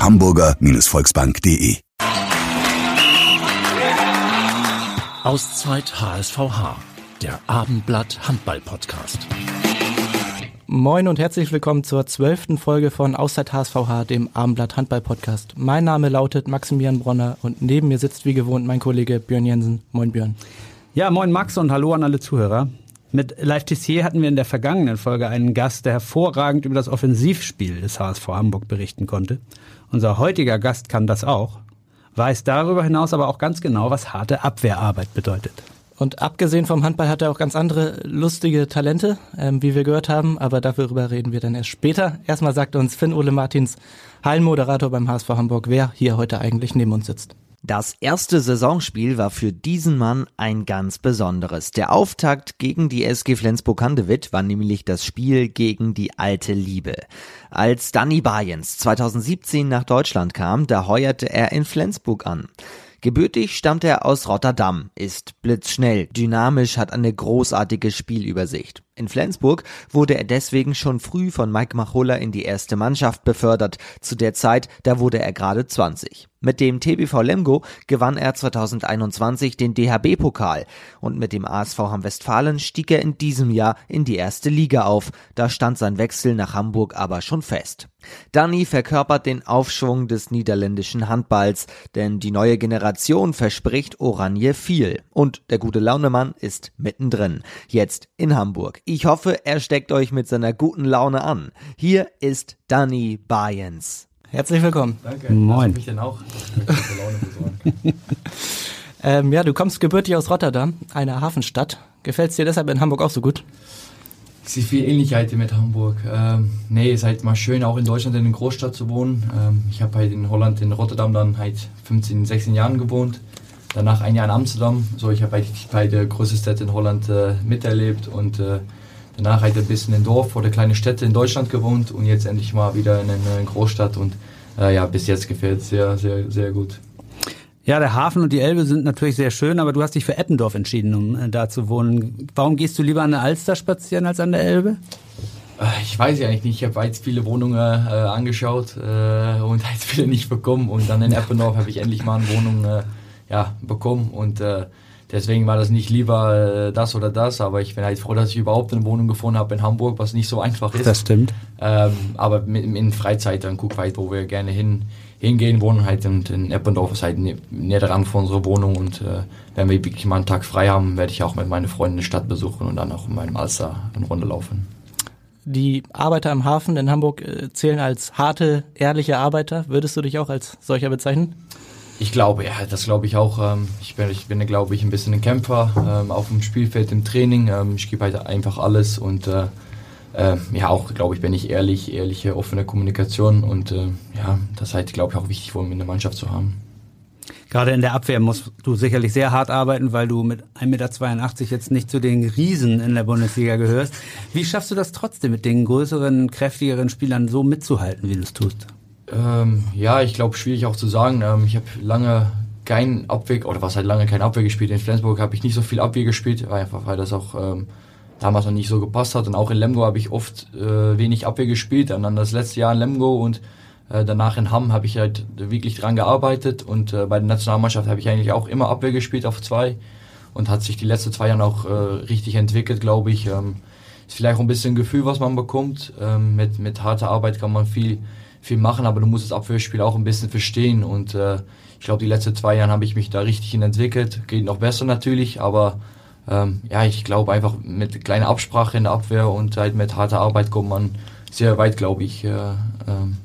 www.hamburger-volksbank.de Auszeit HSVH, der Abendblatt Handball Podcast. Moin und herzlich willkommen zur zwölften Folge von Auszeit HSVH, dem Abendblatt Handball Podcast. Mein Name lautet Maximilian Bronner und neben mir sitzt wie gewohnt mein Kollege Björn Jensen. Moin Björn. Ja, moin Max und hallo an alle Zuhörer. Mit Live Tissier hatten wir in der vergangenen Folge einen Gast, der hervorragend über das Offensivspiel des HSV Hamburg berichten konnte. Unser heutiger Gast kann das auch weiß darüber hinaus aber auch ganz genau, was harte Abwehrarbeit bedeutet. Und abgesehen vom Handball hat er auch ganz andere lustige Talente, ähm, wie wir gehört haben, aber darüber reden wir dann erst später. Erstmal sagt uns Finn Ole Martins, Hallenmoderator beim HSV Hamburg, wer hier heute eigentlich neben uns sitzt. Das erste Saisonspiel war für diesen Mann ein ganz besonderes. Der Auftakt gegen die SG Flensburg-Handewitt war nämlich das Spiel gegen die alte Liebe. Als Danny Bayens 2017 nach Deutschland kam, da heuerte er in Flensburg an. Gebürtig stammt er aus Rotterdam, ist blitzschnell, dynamisch, hat eine großartige Spielübersicht. In Flensburg wurde er deswegen schon früh von Mike Machulla in die erste Mannschaft befördert. Zu der Zeit, da wurde er gerade 20. Mit dem TBV Lemgo gewann er 2021 den DHB-Pokal und mit dem ASV Hamm-Westfalen stieg er in diesem Jahr in die erste Liga auf. Da stand sein Wechsel nach Hamburg aber schon fest. Danny verkörpert den Aufschwung des niederländischen Handballs, denn die neue Generation verspricht Oranje viel. Und der gute Launemann ist mittendrin, jetzt in Hamburg. Ich hoffe, er steckt euch mit seiner guten Laune an. Hier ist Danny Bayens. Herzlich willkommen. Danke. Moin. Mich denn auch? ähm, ja, du kommst gebürtig aus Rotterdam, einer Hafenstadt. Gefällt es dir deshalb in Hamburg auch so gut? Ich sehe viel Ähnlichkeit mit Hamburg. Ähm, nee, ist halt mal schön, auch in Deutschland in einer Großstadt zu wohnen. Ähm, ich habe halt in Holland, in Rotterdam dann halt 15, 16 Jahren gewohnt. Danach ein Jahr in Amsterdam. So, ich habe eigentlich beide größte Städte in Holland äh, miterlebt und äh, Danach halt ein bisschen in Dorf oder kleine Städte in Deutschland gewohnt und jetzt endlich mal wieder in einer Großstadt und äh, ja, bis jetzt gefällt es sehr, sehr, sehr gut. Ja, der Hafen und die Elbe sind natürlich sehr schön, aber du hast dich für Eppendorf entschieden, um äh, da zu wohnen. Warum gehst du lieber an der Alster spazieren als an der Elbe? Äh, ich weiß ja eigentlich nicht. Ich habe jetzt viele Wohnungen äh, angeschaut äh, und jetzt viele nicht bekommen. Und dann in Eppendorf habe ich endlich mal eine Wohnung äh, ja, bekommen. Und äh, Deswegen war das nicht lieber äh, das oder das, aber ich bin halt froh, dass ich überhaupt eine Wohnung gefunden habe in Hamburg, was nicht so einfach ist. Das stimmt. Ähm, aber mit, in Freizeit dann guck halt, wo wir gerne hin, hingehen, wohnen halt in, in Eppendorf ist halt näher dran von unserer Wohnung und äh, wenn wir wirklich mal einen Tag frei haben, werde ich auch mit meinen Freunden die Stadt besuchen und dann auch in meinem Alster eine Runde laufen. Die Arbeiter im Hafen in Hamburg äh, zählen als harte, ehrliche Arbeiter. Würdest du dich auch als solcher bezeichnen? Ich glaube, ja, das glaube ich auch. Ähm, ich bin, ich bin glaube ich, ein bisschen ein Kämpfer ähm, auf dem Spielfeld im Training. Ähm, ich gebe halt einfach alles und äh, ja, auch, glaube ich, bin ich ehrlich, ehrliche, offene Kommunikation und äh, ja, das ist halt, glaube ich, auch wichtig, um in der Mannschaft zu haben. Gerade in der Abwehr musst du sicherlich sehr hart arbeiten, weil du mit 1,82 Meter jetzt nicht zu den Riesen in der Bundesliga gehörst. Wie schaffst du das trotzdem, mit den größeren, kräftigeren Spielern so mitzuhalten, wie du es tust? Ähm, ja, ich glaube, schwierig auch zu sagen. Ähm, ich habe lange kein Abwehr, oder was halt lange kein Abwehr gespielt. In Flensburg habe ich nicht so viel Abwehr gespielt, einfach weil das auch ähm, damals noch nicht so gepasst hat. Und auch in Lemgo habe ich oft äh, wenig Abwehr gespielt. Und dann das letzte Jahr in Lemgo und äh, danach in Hamm habe ich halt wirklich dran gearbeitet. Und äh, bei der Nationalmannschaft habe ich eigentlich auch immer Abwehr gespielt auf zwei. Und hat sich die letzten zwei Jahre auch äh, richtig entwickelt, glaube ich. Ähm, ist vielleicht auch ein bisschen Gefühl, was man bekommt. Ähm, mit, mit harter Arbeit kann man viel viel machen, aber du musst das Abwehrspiel auch ein bisschen verstehen. Und äh, ich glaube, die letzten zwei Jahre habe ich mich da richtig entwickelt. Geht noch besser natürlich, aber ähm, ja, ich glaube einfach mit kleiner Absprache in der Abwehr und halt mit harter Arbeit kommt man sehr weit, glaube ich, äh, äh,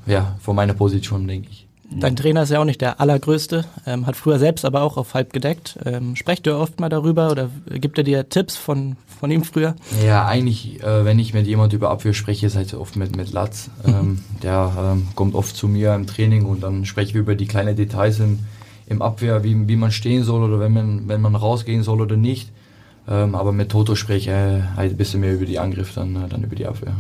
ja, von meiner Position, denke ich. Dein Trainer ist ja auch nicht der allergrößte, ähm, hat früher selbst aber auch auf halb gedeckt. Ähm, sprecht ihr oft mal darüber oder gibt er dir Tipps von, von ihm früher? Ja, eigentlich, äh, wenn ich mit jemand über Abwehr spreche, ist halt oft mit, mit Latz. Ähm, der ähm, kommt oft zu mir im Training und dann sprechen wir über die kleinen Details im, im Abwehr, wie, wie man stehen soll oder wenn man, wenn man rausgehen soll oder nicht. Ähm, aber mit Toto spreche ich äh, halt ein bisschen mehr über die Angriff, dann, äh, dann über die Abwehr.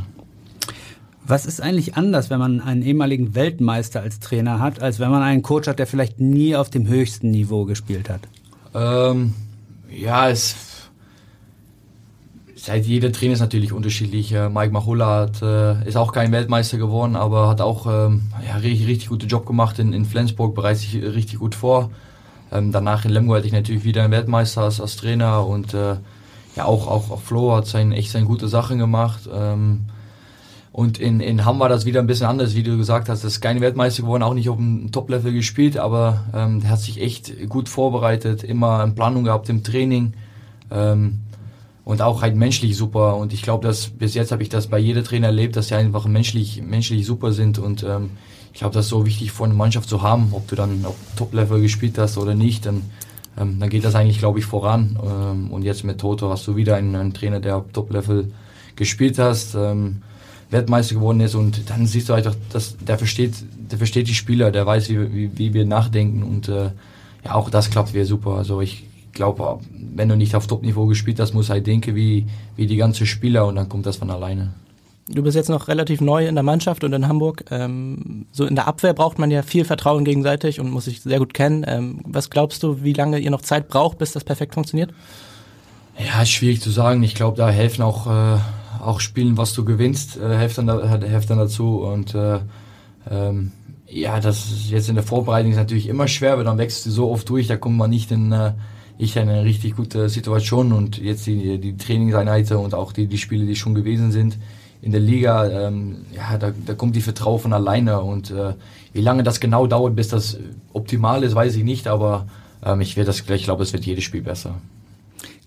Was ist eigentlich anders, wenn man einen ehemaligen Weltmeister als Trainer hat, als wenn man einen Coach hat, der vielleicht nie auf dem höchsten Niveau gespielt hat? Ähm, ja, es seit jeder Trainer ist natürlich unterschiedlich. Mike Machulla hat, äh, ist auch kein Weltmeister geworden, aber hat auch ähm, ja, richtig, richtig guten Job gemacht in, in Flensburg, bereitet sich richtig gut vor. Ähm, danach in Lemgo hatte ich natürlich wieder einen Weltmeister als, als Trainer und äh, ja auch, auch, auch Flo hat sein, echt seine gute Sachen gemacht. Ähm, und in, in Hamm war das wieder ein bisschen anders, wie du gesagt hast. Das ist kein Weltmeister geworden, auch nicht auf dem Top-Level gespielt, aber ähm, der hat sich echt gut vorbereitet, immer eine Planung gehabt im Training ähm, und auch halt menschlich super. Und ich glaube, dass bis jetzt habe ich das bei jedem Trainer erlebt, dass sie einfach menschlich, menschlich super sind. Und ähm, ich glaube, das ist so wichtig für eine Mannschaft zu haben, ob du dann auf Top-Level gespielt hast oder nicht. Dann, ähm, dann geht das eigentlich, glaube ich, voran. Ähm, und jetzt mit Toto hast du wieder einen, einen Trainer, der auf Top-Level gespielt hast. Ähm, Weltmeister geworden ist und dann siehst du halt auch, dass der versteht, der versteht die Spieler, der weiß, wie, wie, wie wir nachdenken und äh, ja, auch das klappt wieder super. Also ich glaube, wenn du nicht auf Top-Niveau gespielt hast, musst du halt denken wie, wie die ganzen Spieler und dann kommt das von alleine. Du bist jetzt noch relativ neu in der Mannschaft und in Hamburg. Ähm, so in der Abwehr braucht man ja viel Vertrauen gegenseitig und muss sich sehr gut kennen. Ähm, was glaubst du, wie lange ihr noch Zeit braucht, bis das perfekt funktioniert? Ja, ist schwierig zu sagen. Ich glaube, da helfen auch äh, auch spielen, was du gewinnst, äh, hilft, dann, hilft dann dazu. Und äh, ähm, ja, das ist jetzt in der Vorbereitung ist natürlich immer schwer, weil dann wächst du so oft durch, da kommt man nicht in, äh, ich in eine richtig gute Situation und jetzt die, die Trainingseinheiten und auch die, die Spiele, die schon gewesen sind in der Liga, ähm, ja, da, da kommt die Vertrauen von alleine und äh, wie lange das genau dauert, bis das optimal ist, weiß ich nicht, aber ähm, ich werde das, ich glaube, es wird jedes Spiel besser.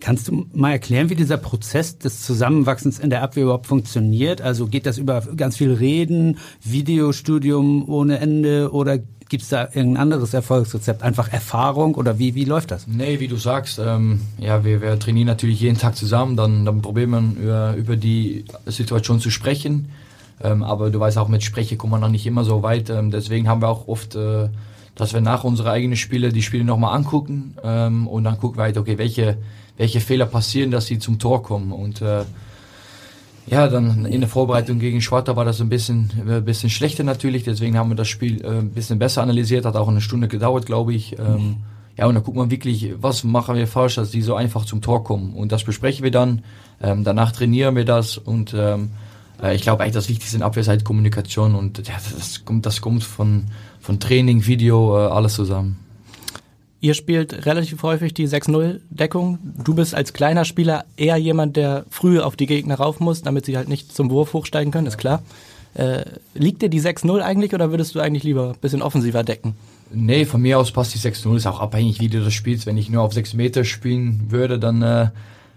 Kannst du mal erklären, wie dieser Prozess des Zusammenwachsens in der Abwehr überhaupt funktioniert? Also geht das über ganz viel Reden, Videostudium ohne Ende oder gibt es da irgendein anderes Erfolgsrezept? Einfach Erfahrung oder wie, wie läuft das? Nee, wie du sagst, ähm, ja, wir, wir trainieren natürlich jeden Tag zusammen, dann, dann probieren wir über, über die Situation zu sprechen. Ähm, aber du weißt auch, mit Spreche kommt man noch nicht immer so weit. Ähm, deswegen haben wir auch oft, äh, dass wir nach unsere eigenen Spiele die Spiele nochmal angucken ähm, und dann gucken wir halt, okay, welche welche Fehler passieren, dass sie zum Tor kommen. Und äh, ja, dann in der Vorbereitung gegen Schwarter war das ein bisschen, ein äh, bisschen schlechter natürlich, deswegen haben wir das Spiel äh, ein bisschen besser analysiert, hat auch eine Stunde gedauert, glaube ich. Ähm, ja, und dann guckt man wirklich, was machen wir falsch, dass die so einfach zum Tor kommen. Und das besprechen wir dann. Ähm, danach trainieren wir das und ähm, äh, ich glaube eigentlich das Wichtigste in Abwehr ist halt Kommunikation und ja, das kommt, das kommt von, von Training, Video, äh, alles zusammen. Ihr spielt relativ häufig die 6-0-Deckung. Du bist als kleiner Spieler eher jemand, der früh auf die Gegner rauf muss, damit sie halt nicht zum Wurf hochsteigen können, ist klar. Äh, liegt dir die 6-0 eigentlich oder würdest du eigentlich lieber ein bisschen offensiver decken? Nee, von mir aus passt die 6-0. Ist auch abhängig, wie du das spielst. Wenn ich nur auf 6 Meter spielen würde, dann äh,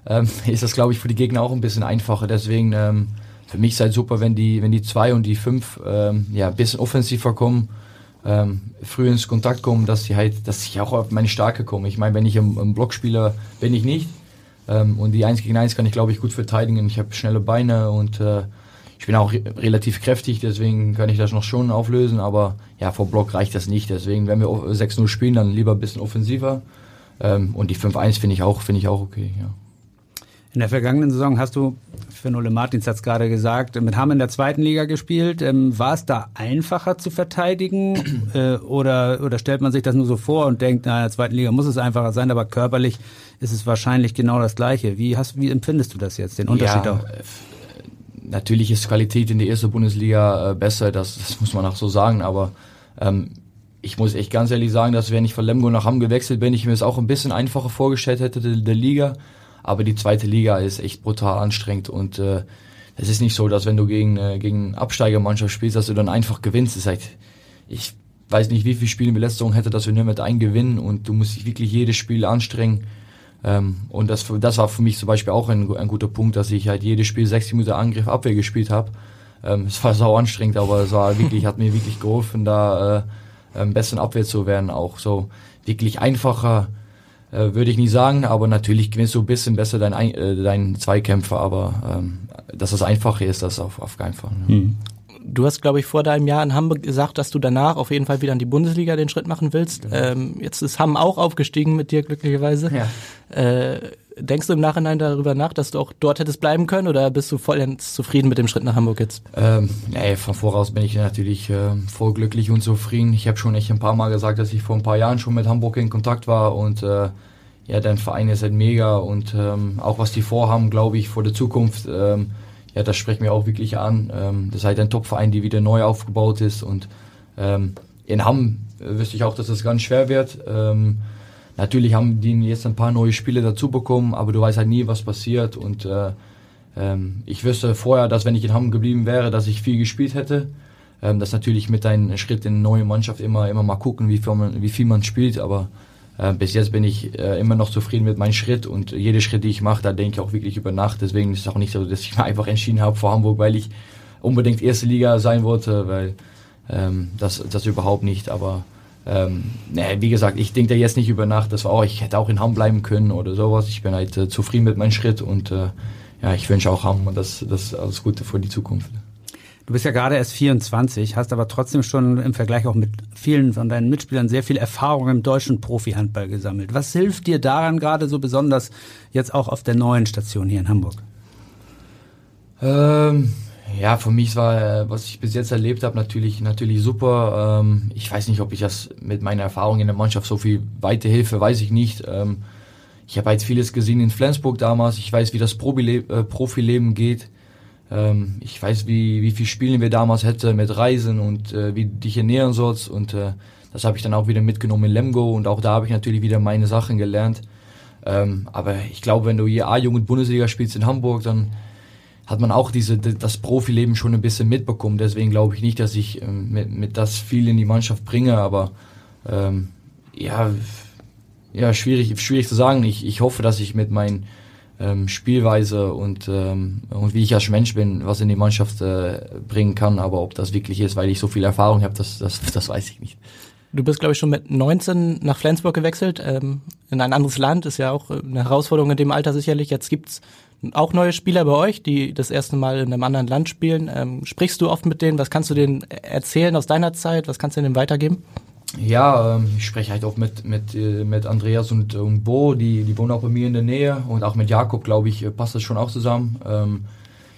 ähm, ist das, glaube ich, für die Gegner auch ein bisschen einfacher. Deswegen, ähm, für mich ist es halt super, wenn die, wenn die 2 und die 5 ähm, ja, ein bisschen offensiver kommen ähm, früh ins Kontakt kommen, dass sie halt, dass ich auch auf meine Stärke komme. Ich meine, wenn ich im Blockspieler bin ich nicht. Ähm, und die 1 gegen 1 kann ich, glaube ich, gut verteidigen. Ich habe schnelle Beine und äh, ich bin auch re relativ kräftig, deswegen kann ich das noch schon auflösen. Aber ja, vor Block reicht das nicht. Deswegen, wenn wir 6-0 spielen, dann lieber ein bisschen offensiver. Ähm, und die 5-1 finde ich auch, finde ich auch okay, ja. In der vergangenen Saison hast du, Finn Ole Martins hat es gerade gesagt, mit Hamm in der zweiten Liga gespielt. Ähm, war es da einfacher zu verteidigen äh, oder, oder stellt man sich das nur so vor und denkt, na, in der zweiten Liga muss es einfacher sein, aber körperlich ist es wahrscheinlich genau das Gleiche. Wie, hast, wie empfindest du das jetzt, den Unterschied ja, auch? Äh, natürlich ist Qualität in der ersten Bundesliga äh, besser, das, das muss man auch so sagen, aber ähm, ich muss echt ganz ehrlich sagen, dass wenn ich von Lemgo nach Hamm gewechselt bin, ich mir es auch ein bisschen einfacher vorgestellt hätte, der, der Liga. Aber die zweite Liga ist echt brutal anstrengend und äh, es ist nicht so, dass wenn du gegen, äh, gegen Absteigermannschaft spielst, dass du dann einfach gewinnst. Ist halt, ich weiß nicht, wie viele Spiele Saison hätte, dass wir nur mit einem gewinnen und du musst dich wirklich jedes Spiel anstrengen. Ähm, und das, das war für mich zum Beispiel auch ein, ein guter Punkt, dass ich halt jedes Spiel 60 Minuten Angriff Abwehr gespielt habe. Ähm, es war sau anstrengend, aber es war wirklich, hat mir wirklich geholfen, da ähm, besseren Abwehr zu werden. Auch so wirklich einfacher äh, würde ich nie sagen, aber natürlich gewinnst du ein bisschen besser deinen äh, dein Zweikämpfer, aber ähm, dass das einfacher ist, das auf, auf keinen Fall. Ja. Mhm. Du hast, glaube ich, vor deinem Jahr in Hamburg gesagt, dass du danach auf jeden Fall wieder in die Bundesliga den Schritt machen willst. Genau. Ähm, jetzt ist Hamm auch aufgestiegen mit dir, glücklicherweise. Ja. Äh, denkst du im Nachhinein darüber nach, dass du auch dort hättest bleiben können oder bist du vollends zufrieden mit dem Schritt nach Hamburg jetzt? Ähm, nee, von voraus bin ich natürlich äh, voll glücklich und zufrieden. Ich habe schon echt ein paar Mal gesagt, dass ich vor ein paar Jahren schon mit Hamburg in Kontakt war und äh, ja, dein Verein ist halt mega und ähm, auch was die vorhaben, glaube ich, vor der Zukunft, ähm, ja, das spricht mir auch wirklich an. Ähm, das ist halt ein Top-Verein, die wieder neu aufgebaut ist und ähm, in Hamm äh, wüsste ich auch, dass das ganz schwer wird. Ähm, natürlich haben die jetzt ein paar neue Spiele dazu bekommen, aber du weißt halt nie, was passiert und äh, ähm, ich wüsste vorher, dass wenn ich in Hamm geblieben wäre, dass ich viel gespielt hätte. Ähm, das natürlich mit einem Schritt in eine neue Mannschaft immer, immer mal gucken, wie viel man, wie viel man spielt, aber äh, bis jetzt bin ich äh, immer noch zufrieden mit meinem Schritt und jede Schritt, die ich mache, da denke ich auch wirklich über Nacht. Deswegen ist es auch nicht so, dass ich mir einfach entschieden habe vor Hamburg, weil ich unbedingt erste Liga sein wollte, weil ähm, das, das überhaupt nicht. Aber ähm, wie gesagt, ich denke da jetzt nicht über Nacht, dass oh, ich hätte auch in Hamm bleiben können oder sowas. Ich bin halt äh, zufrieden mit meinem Schritt und äh, ja, ich wünsche auch Hamm das, das alles Gute für die Zukunft. Du bist ja gerade erst 24, hast aber trotzdem schon im Vergleich auch mit vielen von deinen Mitspielern sehr viel Erfahrung im deutschen Profi-Handball gesammelt. Was hilft dir daran gerade so besonders jetzt auch auf der neuen Station hier in Hamburg? Ähm, ja, für mich war, was ich bis jetzt erlebt habe, natürlich, natürlich super. Ähm, ich weiß nicht, ob ich das mit meiner Erfahrung in der Mannschaft so viel weiterhilfe, weiß ich nicht. Ähm, ich habe jetzt vieles gesehen in Flensburg damals. Ich weiß, wie das äh, Profileben geht. Ähm, ich weiß, wie, wie viel Spielen wir damals hätten mit Reisen und äh, wie dich ernähren sollst. Und äh, das habe ich dann auch wieder mitgenommen in Lemgo und auch da habe ich natürlich wieder meine Sachen gelernt. Aber ich glaube, wenn du hier A-Jugend Bundesliga spielst in Hamburg, dann hat man auch diese, das Profileben schon ein bisschen mitbekommen. Deswegen glaube ich nicht, dass ich ähm, mit, mit das viel in die Mannschaft bringe, aber ähm, ja, ja, schwierig, schwierig zu sagen. Ich, ich hoffe, dass ich mit meinen ähm, Spielweise und, ähm, und wie ich als Mensch bin, was in die Mannschaft äh, bringen kann. Aber ob das wirklich ist, weil ich so viel Erfahrung habe, das, das, das weiß ich nicht. Du bist, glaube ich, schon mit 19 nach Flensburg gewechselt, ähm, in ein anderes Land, ist ja auch eine Herausforderung in dem Alter sicherlich. Jetzt gibt's auch neue Spieler bei euch, die das erste Mal in einem anderen Land spielen. Ähm, sprichst du oft mit denen? Was kannst du denen erzählen aus deiner Zeit? Was kannst du denen weitergeben? Ja, ähm, ich spreche halt auch mit, mit, äh, mit Andreas und, und Bo, die, die wohnen auch bei mir in der Nähe und auch mit Jakob, glaube ich, äh, passt das schon auch zusammen. Ähm,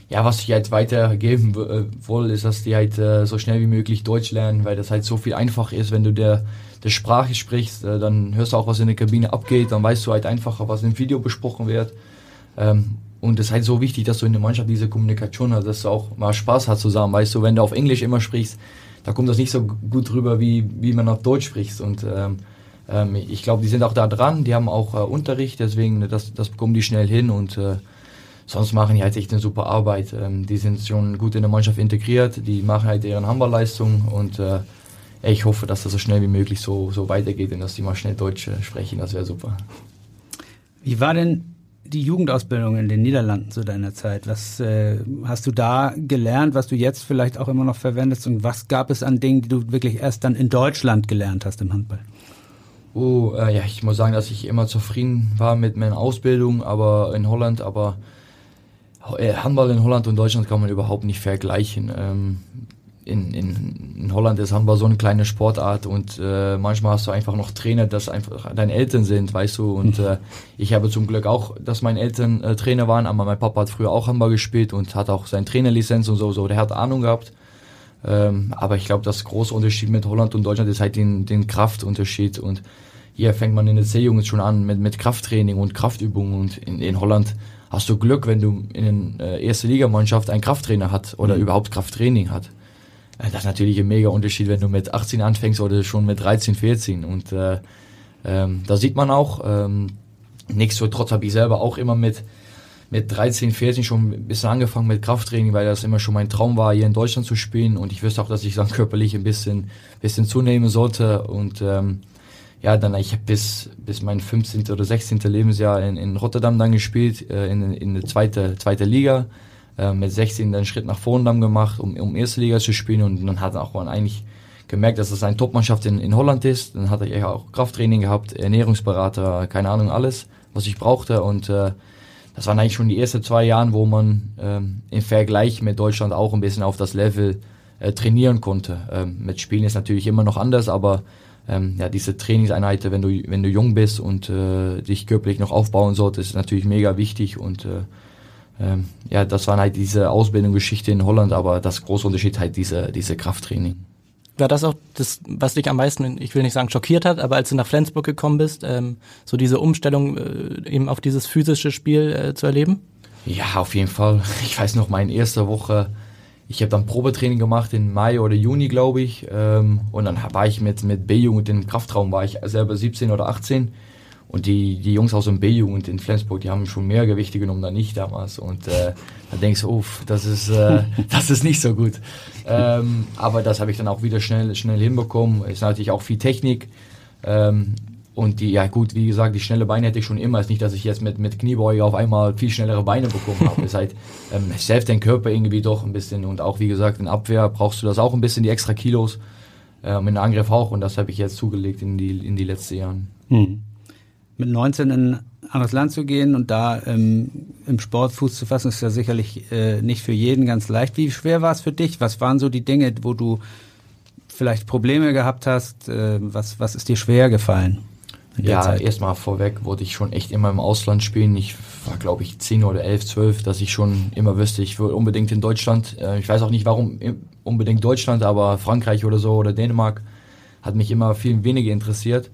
ja, was ich halt weitergeben äh, will, ist, dass die halt äh, so schnell wie möglich Deutsch lernen, weil das halt so viel einfacher ist, wenn du der, der Sprache sprichst, äh, dann hörst du auch, was in der Kabine abgeht, dann weißt du halt einfacher, was im Video besprochen wird. Ähm, und es ist halt so wichtig, dass du in der Mannschaft diese Kommunikation hast, dass du auch mal Spaß hast zusammen, weißt du, wenn du auf Englisch immer sprichst, da kommt das nicht so gut rüber, wie, wie man auf Deutsch spricht. Und ähm, ähm, ich glaube, die sind auch da dran, die haben auch äh, Unterricht, deswegen das, das bekommen die schnell hin und äh, sonst machen die halt echt eine super Arbeit. Ähm, die sind schon gut in der Mannschaft integriert, die machen halt deren Handballleistung und äh, ich hoffe, dass das so schnell wie möglich so, so weitergeht und dass die mal schnell Deutsch äh, sprechen, das wäre super. Wie war denn die Jugendausbildung in den Niederlanden zu deiner Zeit? Was äh, hast du da gelernt, was du jetzt vielleicht auch immer noch verwendest? Und was gab es an Dingen, die du wirklich erst dann in Deutschland gelernt hast im Handball? Oh, äh, ja, ich muss sagen, dass ich immer zufrieden war mit meiner Ausbildung, aber in Holland, aber äh, Handball in Holland und Deutschland kann man überhaupt nicht vergleichen. Ähm, in, in, in Holland ist Handball so eine kleine Sportart und äh, manchmal hast du einfach noch Trainer, das einfach deine Eltern sind, weißt du. Und äh, ich habe zum Glück auch, dass meine Eltern äh, Trainer waren, aber mein Papa hat früher auch Handball gespielt und hat auch seine Trainerlizenz und so, so. Der hat Ahnung gehabt. Ähm, aber ich glaube, das große Unterschied mit Holland und Deutschland ist halt den, den Kraftunterschied und hier fängt man in der C-Jugend schon an mit, mit Krafttraining und Kraftübungen und in, in Holland hast du Glück, wenn du in der äh, erste Ligamannschaft einen Krafttrainer hat oder mhm. überhaupt Krafttraining hat. Äh, das ist natürlich ein mega Unterschied, wenn du mit 18 anfängst oder schon mit 13, 14. Und äh, ähm, da sieht man auch, ähm, nichtsdestotrotz habe ich selber auch immer mit, mit 13, 14 schon ein bisschen angefangen mit Krafttraining, weil das immer schon mein Traum war, hier in Deutschland zu spielen. Und ich wüsste auch, dass ich dann körperlich ein bisschen, bisschen zunehmen sollte. Und ähm, ja, dann ich habe bis, bis mein 15. oder 16. Lebensjahr in, in Rotterdam dann gespielt, äh, in, in der zweite, zweite Liga äh, mit 16 den Schritt nach dann gemacht, um, um erste Liga zu spielen und dann hat auch man eigentlich gemerkt, dass das eine Topmannschaft in, in Holland ist. Dann hatte ich auch Krafttraining gehabt, Ernährungsberater, keine Ahnung, alles, was ich brauchte. Und äh, das waren eigentlich schon die ersten zwei Jahre, wo man ähm, im Vergleich mit Deutschland auch ein bisschen auf das Level äh, trainieren konnte. Ähm, mit Spielen ist natürlich immer noch anders, aber ähm, ja, diese Trainingseinheiten, wenn du, wenn du jung bist und äh, dich körperlich noch aufbauen solltest, ist natürlich mega wichtig und äh, ähm, ja, das war halt diese Ausbildungsgeschichte in Holland, aber das große Unterschied halt diese, diese Krafttraining. War das auch das, was dich am meisten, ich will nicht sagen schockiert hat, aber als du nach Flensburg gekommen bist, ähm, so diese Umstellung äh, eben auf dieses physische Spiel äh, zu erleben? Ja, auf jeden Fall. Ich weiß noch, meine erste Woche, ich habe dann Probetraining gemacht in Mai oder Juni, glaube ich. Ähm, und dann war ich mit, mit B-Jugend im Kraftraum, war ich selber 17 oder 18. Und die, die Jungs aus dem B-Jugend in Flensburg, die haben schon mehr Gewichte genommen dann ich damals. Und äh, da denkst du, uff, das ist, äh, das ist nicht so gut. Ähm, aber das habe ich dann auch wieder schnell, schnell hinbekommen. Ist natürlich auch viel Technik. Ähm, und die, ja gut, wie gesagt, die schnelle Beine hätte ich schon immer. Es ist nicht, dass ich jetzt mit, mit Kniebeuge auf einmal viel schnellere Beine bekommen habe. Es ist halt, ähm, selbst dein Körper irgendwie doch ein bisschen. Und auch, wie gesagt, in Abwehr brauchst du das auch ein bisschen, die extra Kilos. Ähm, in Angriff auch. Und das habe ich jetzt zugelegt in die, in die letzten Jahren. Hm mit 19 in ein anderes Land zu gehen und da ähm, im Sport Fuß zu fassen, ist ja sicherlich äh, nicht für jeden ganz leicht. Wie schwer war es für dich? Was waren so die Dinge, wo du vielleicht Probleme gehabt hast? Äh, was, was ist dir schwer gefallen? Ja, erstmal vorweg wollte ich schon echt immer im Ausland spielen. Ich war, glaube ich, 10 oder 11, 12, dass ich schon immer wüsste, ich will unbedingt in Deutschland. Äh, ich weiß auch nicht, warum unbedingt Deutschland, aber Frankreich oder so oder Dänemark hat mich immer viel weniger interessiert.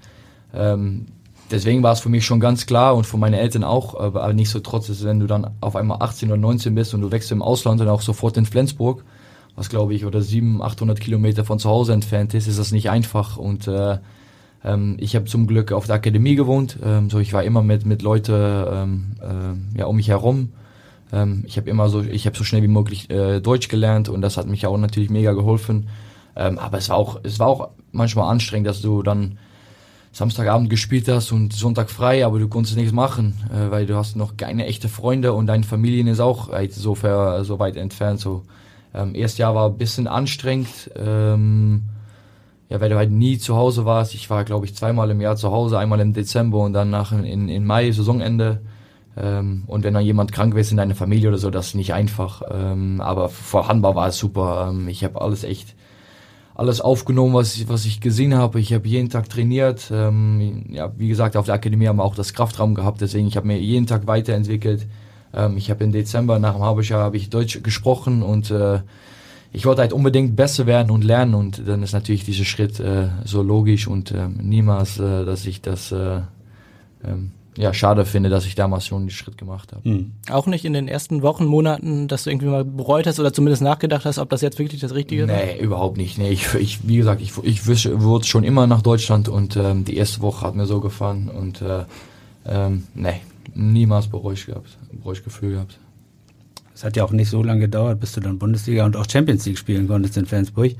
Ähm, deswegen war es für mich schon ganz klar und für meine Eltern auch, aber nicht so trotz, ist, wenn du dann auf einmal 18 oder 19 bist und du wächst im Ausland und auch sofort in Flensburg, was glaube ich, oder 700, 800 Kilometer von zu Hause entfernt ist, ist das nicht einfach und äh, ähm, ich habe zum Glück auf der Akademie gewohnt, ähm, so ich war immer mit mit Leute ähm, äh, ja um mich herum. Ähm, ich habe immer so, ich habe so schnell wie möglich äh, Deutsch gelernt und das hat mich auch natürlich mega geholfen. Ähm, aber es war auch, es war auch manchmal anstrengend, dass du dann Samstagabend gespielt hast und Sonntag frei, aber du konntest nichts machen, äh, weil du hast noch keine echte Freunde und deine Familie ist auch halt so, ver, so weit entfernt. So ähm, erstes Jahr war ein bisschen anstrengend, ähm, ja, weil du halt nie zu Hause warst. Ich war, glaube ich, zweimal im Jahr zu Hause, einmal im Dezember und dann nach in, in Mai Saisonende. Ähm, und wenn dann jemand krank ist in deiner Familie oder so, das ist nicht einfach. Ähm, aber vor war es super. Ähm, ich habe alles echt alles aufgenommen, was ich, was ich gesehen habe. Ich habe jeden Tag trainiert. Ähm, ja, wie gesagt, auf der Akademie haben wir auch das Kraftraum gehabt, deswegen ich habe mir jeden Tag weiterentwickelt. Ähm, ich habe im Dezember nach dem Habejahr habe ich Deutsch gesprochen und äh, ich wollte halt unbedingt besser werden und lernen und dann ist natürlich dieser Schritt äh, so logisch und äh, niemals, äh, dass ich das äh, ähm, ja, schade finde, dass ich damals schon den Schritt gemacht habe. Mhm. Auch nicht in den ersten Wochen, Monaten, dass du irgendwie mal bereut hast oder zumindest nachgedacht hast, ob das jetzt wirklich das Richtige ist? Nee, überhaupt nicht. Nee, ich, ich, wie gesagt, ich, ich wurde schon immer nach Deutschland und ähm, die erste Woche hat mir so gefallen und äh, ähm, nee, niemals bereut gehabt, bereut Gefühl gehabt. Es hat ja auch nicht so lange gedauert, bis du dann Bundesliga und auch Champions League spielen konntest in Flensburg.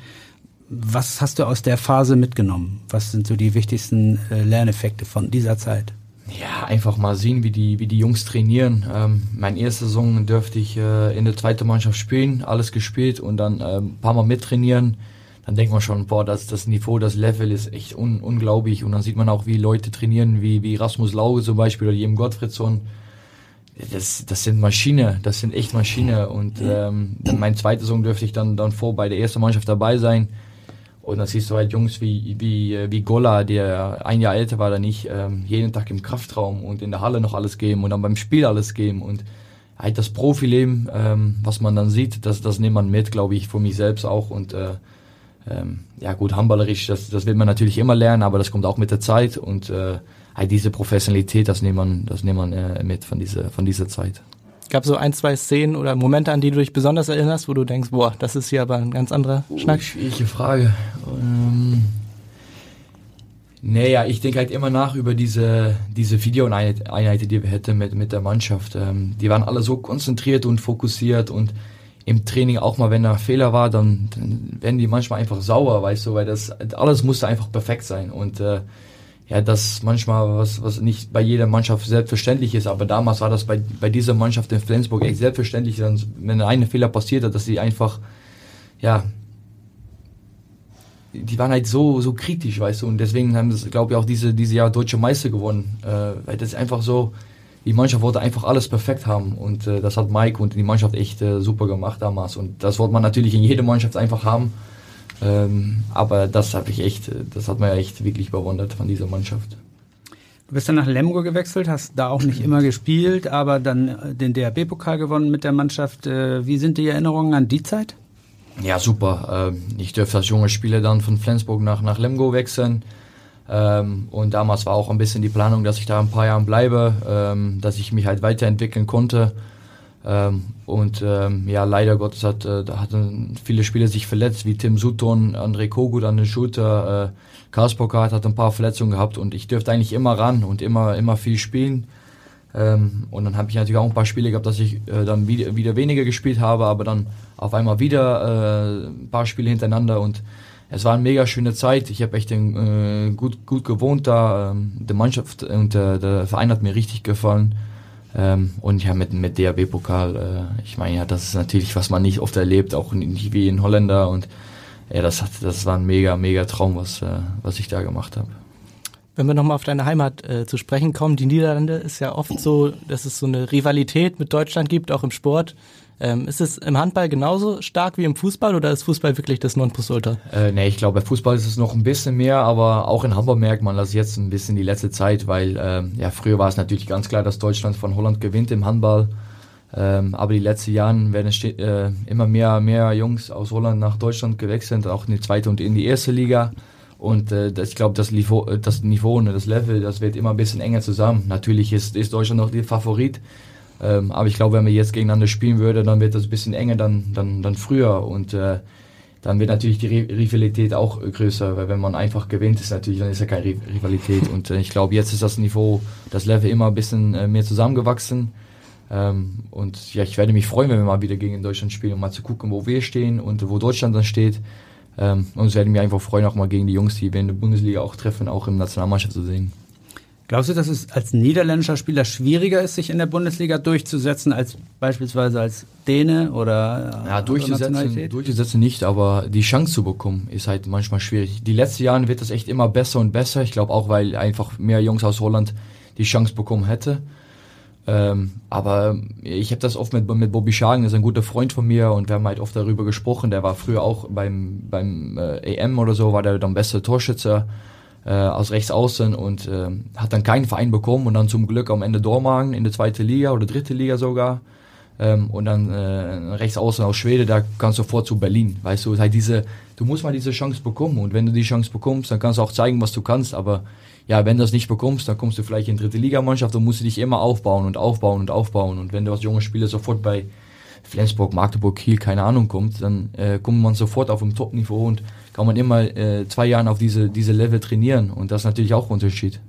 Was hast du aus der Phase mitgenommen? Was sind so die wichtigsten äh, Lerneffekte von dieser Zeit? Ja, einfach mal sehen, wie die, wie die Jungs trainieren. Ähm, meine erste Saison dürfte ich äh, in der zweiten Mannschaft spielen, alles gespielt und dann äh, ein paar Mal mittrainieren. Dann denkt man schon, boah, das, das Niveau, das Level ist echt un, unglaublich. Und dann sieht man auch, wie Leute trainieren, wie, wie Rasmus Lauge zum Beispiel oder Jem Gottfriedsson. Das, das sind Maschine, das sind echt Maschine. Und ähm, meine zweite Saison dürfte ich dann, dann vor bei der ersten Mannschaft dabei sein. Und dann siehst du halt Jungs wie, wie, wie Gola, der ein Jahr älter war, da nicht, ähm, jeden Tag im Kraftraum und in der Halle noch alles geben und dann beim Spiel alles geben und halt das Profileben, ähm, was man dann sieht, das, das nimmt man mit, glaube ich, für mich selbst auch und äh, ähm, ja gut, handballerisch, das, das wird man natürlich immer lernen, aber das kommt auch mit der Zeit und äh, halt diese Professionalität, das nimmt man, das nimmt man äh, mit von dieser, von dieser Zeit. Gab so ein, zwei Szenen oder Momente, an die du dich besonders erinnerst, wo du denkst, boah, das ist hier aber ein ganz anderer oh, Schnack? Schwierige Frage. Ähm, naja, ich denke halt immer nach über diese, diese Videoeinheiten, die wir hätten mit, mit der Mannschaft. Ähm, die waren alle so konzentriert und fokussiert und im Training auch mal, wenn da Fehler war, dann, dann werden die manchmal einfach sauer, weißt du, weil das alles musste einfach perfekt sein und äh, ja, das manchmal was, was nicht bei jeder Mannschaft selbstverständlich ist, aber damals war das bei, bei dieser Mannschaft in Flensburg echt selbstverständlich, wenn ein Fehler passiert hat, dass sie einfach, ja, die waren halt so, so kritisch, weißt du, und deswegen haben sie, glaube ich, auch diese, diese Jahr Deutsche Meister gewonnen, äh, weil das einfach so, die Mannschaft wollte einfach alles perfekt haben und äh, das hat Mike und die Mannschaft echt äh, super gemacht damals und das wollte man natürlich in jeder Mannschaft einfach haben, ähm, aber das habe ich echt, das hat man ja echt wirklich bewundert von dieser Mannschaft. Du bist dann nach Lemgo gewechselt, hast da auch nicht immer gespielt, aber dann den DRB-Pokal gewonnen mit der Mannschaft. Äh, wie sind die Erinnerungen an die Zeit? Ja, super. Ähm, ich durfte als junger Spieler dann von Flensburg nach, nach Lemgo wechseln. Ähm, und damals war auch ein bisschen die Planung, dass ich da ein paar Jahre bleibe, ähm, dass ich mich halt weiterentwickeln konnte. Und ja, leider Gottes hat, äh, da hatten viele Spieler sich verletzt, wie Tim Sutton, André Kogut an den Schulter, äh, Karlsburg hat ein paar Verletzungen gehabt und ich dürfte eigentlich immer ran und immer, immer viel spielen. Ähm, und dann habe ich natürlich auch ein paar Spiele gehabt, dass ich äh, dann wieder, wieder weniger gespielt habe, aber dann auf einmal wieder äh, ein paar Spiele hintereinander und es war eine mega schöne Zeit. Ich habe echt äh, gut, gut gewohnt da. Ähm, die Mannschaft und äh, der Verein hat mir richtig gefallen. Ähm, und ja, mit, mit DAB-Pokal, äh, ich meine, ja, das ist natürlich, was man nicht oft erlebt, auch nicht wie in Holländer. Und ja, das, hat, das war ein mega, mega Traum, was, äh, was ich da gemacht habe. Wenn wir nochmal auf deine Heimat äh, zu sprechen kommen, die Niederlande ist ja oft so, dass es so eine Rivalität mit Deutschland gibt, auch im Sport. Ähm, ist es im Handball genauso stark wie im Fußball oder ist Fußball wirklich das Nonplusultra? Äh, nee, ich glaube, bei Fußball ist es noch ein bisschen mehr, aber auch in Handball merkt man das jetzt ein bisschen die letzte Zeit, weil ähm, ja, früher war es natürlich ganz klar, dass Deutschland von Holland gewinnt im Handball. Ähm, aber die letzten Jahre werden äh, immer mehr, mehr Jungs aus Holland nach Deutschland gewechselt, auch in die zweite und in die erste Liga. Und äh, ich glaube, das äh, das Niveau, ne, das Level, das wird immer ein bisschen enger zusammen. Natürlich ist, ist Deutschland noch der Favorit. Ähm, aber ich glaube, wenn wir jetzt gegeneinander spielen würden, dann wird das ein bisschen enger dann, dann, dann früher. Und äh, dann wird natürlich die Rivalität auch größer, weil wenn man einfach gewinnt, ist natürlich, dann ist ja keine Rivalität. Und äh, ich glaube, jetzt ist das Niveau, das Level immer ein bisschen äh, mehr zusammengewachsen. Ähm, und ja, ich werde mich freuen, wenn wir mal wieder gegen Deutschland spielen, um mal zu gucken, wo wir stehen und wo Deutschland dann steht. Ähm, und es werde mich einfach freuen, auch mal gegen die Jungs, die wir in der Bundesliga auch treffen, auch im Nationalmannschaft zu sehen. Glaubst du, dass es als niederländischer Spieler schwieriger ist, sich in der Bundesliga durchzusetzen, als beispielsweise als Däne oder Ja, durchzusetzen, durchzusetzen nicht, aber die Chance zu bekommen ist halt manchmal schwierig. Die letzten Jahre wird das echt immer besser und besser. Ich glaube auch, weil einfach mehr Jungs aus Holland die Chance bekommen hätte. Ähm, aber ich habe das oft mit, mit Bobby Schagen, das ist ein guter Freund von mir und wir haben halt oft darüber gesprochen. Der war früher auch beim, beim äh, EM oder so, war der dann bester Torschütze äh, aus rechts außen und äh, hat dann keinen Verein bekommen und dann zum Glück am Ende Dormagen in der zweiten Liga oder dritte Liga sogar. Ähm, und dann äh, rechts außen aus Schweden, da kannst du sofort zu Berlin. Weißt du, halt diese, du musst mal diese Chance bekommen und wenn du die Chance bekommst, dann kannst du auch zeigen, was du kannst, aber ja, wenn du das nicht bekommst, dann kommst du vielleicht in dritte Ligamannschaft und musst du dich immer aufbauen und aufbauen und aufbauen. Und wenn du als junger Spieler sofort bei Flensburg, Magdeburg, Kiel, keine Ahnung kommt, dann äh, kommt man sofort auf dem Top-Niveau und kann man immer äh, zwei Jahre auf diese, diese Level trainieren. Und das ist natürlich auch ein Unterschied.